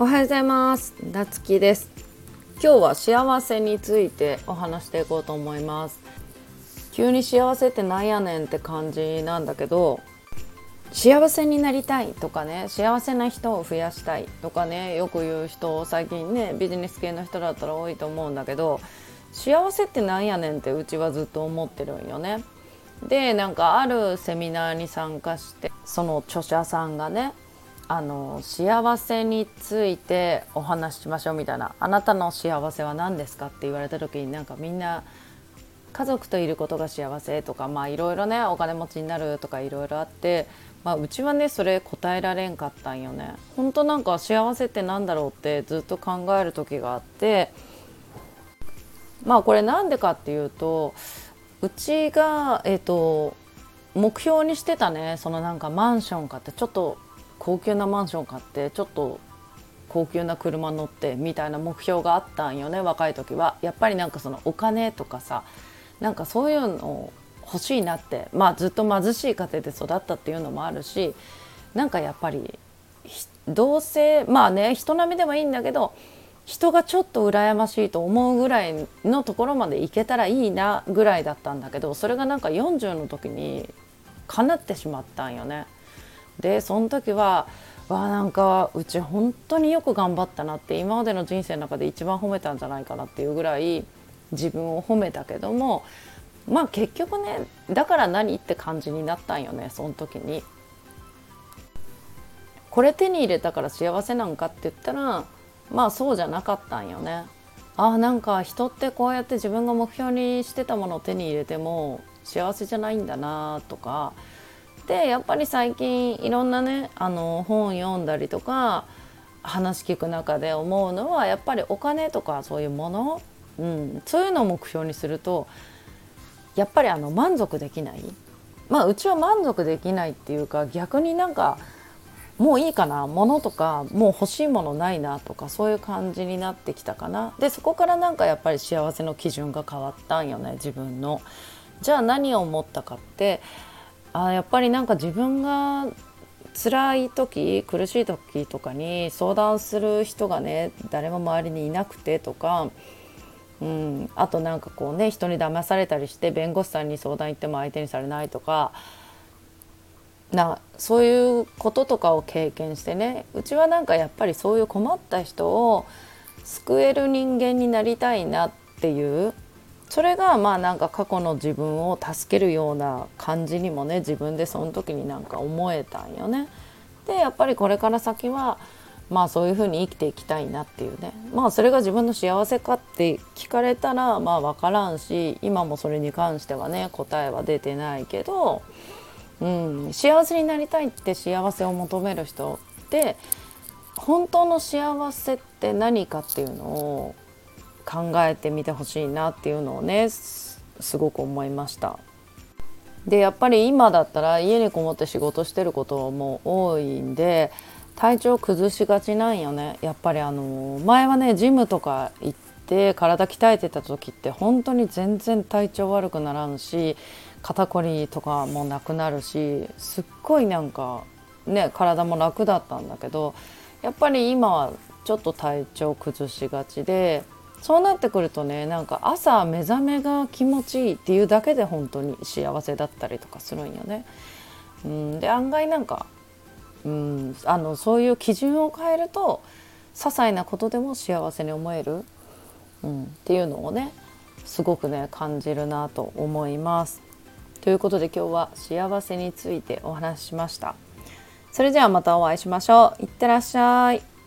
おはようございます。なつきです。今日は幸せについてお話していこうと思います。急に幸せってなんやねんって感じなんだけど幸せになりたいとかね幸せな人を増やしたいとかねよく言う人最近ねビジネス系の人だったら多いと思うんだけど幸せってなんやねんってうちはずっと思ってるんよね。でなんかあるセミナーに参加してその著者さんがねあの幸せについてお話ししましょうみたいな「あなたの幸せは何ですか?」って言われた時になんかみんな家族といることが幸せとかまあいろいろねお金持ちになるとかいろいろあってまあ、うちはねそれ答えられんかったんよね。本当なんか幸せってなんだろうってずっと考える時があってまあこれなんでかっていうとうちがえっ、と目標にしてたねそのなんかマンション買ってちょっと高級なマンション買ってちょっと高級な車乗ってみたいな目標があったんよね若い時はやっぱりなんかそのお金とかさなんかそういうの欲しいなってまあずっと貧しい家庭で育ったっていうのもあるしなんかやっぱり同性まあね人並みでもいいんだけど人がちょっと羨ましいと思うぐらいのところまで行けたらいいなぐらいだったんだけどそれがなんか40の時に叶ってしまったんよね。でその時はわあなんかうち本当によく頑張ったなって今までの人生の中で一番褒めたんじゃないかなっていうぐらい自分を褒めたけどもまあ結局ねだから何って感じになったんよねその時に。これ手に入れたから幸せなんかって言ったらまあそうじゃなかったんよね。あなんか人ってこうやって自分が目標にしてたものを手に入れても幸せじゃないんだなとかでやっぱり最近いろんなねあの本読んだりとか話聞く中で思うのはやっぱりお金とかそういうもの、うん、そういうのを目標にするとやっぱりあの満足できないまあうちは満足できないっていうか逆になんかもういいかな物とかもう欲しいものないなとかそういう感じになってきたかなでそこからなんかやっぱり幸せの基準が変わったんよね自分の。じゃあ何を思ったかってあやっぱりなんか自分が辛い時苦しい時とかに相談する人がね誰も周りにいなくてとかうん、あとなんかこうね人に騙されたりして弁護士さんに相談行っても相手にされないとかなそういうこととかを経験してねうちはなんかやっぱりそういう困った人を救える人間になりたいなっていうそれがまあなんか過去の自分を助けるような感じにもね自分でその時になんか思えたんよね。でやっぱりこれから先はまあそういうふうに生きていきたいなっていうねまあそれが自分の幸せかって聞かれたらまあ分からんし今もそれに関してはね答えは出てないけど、うん、幸せになりたいって幸せを求める人って本当の幸せって何かっていうのを考えてみてほしいなっていうのをねすごく思いました。でやっぱり今だったら家にこもって仕事してることも多いんで体調崩しがちなんよねやっぱりあの前はねジムとか行って体鍛えてた時って本当に全然体調悪くならんし肩こりとかもなくなるしすっごいなんかね体も楽だったんだけどやっぱり今はちょっと体調崩しがちでそうなってくるとねなんか朝目覚めが気持ちいいっていうだけで本当に幸せだったりとかするんよね。うん、で案外なんかうんあのそういう基準を変えると些細なことでも幸せに思える、うん、っていうのをねすごくね感じるなと思います。ということで今日は幸せについてお話ししました。それではまたお会いしましょう。いってらっしゃい。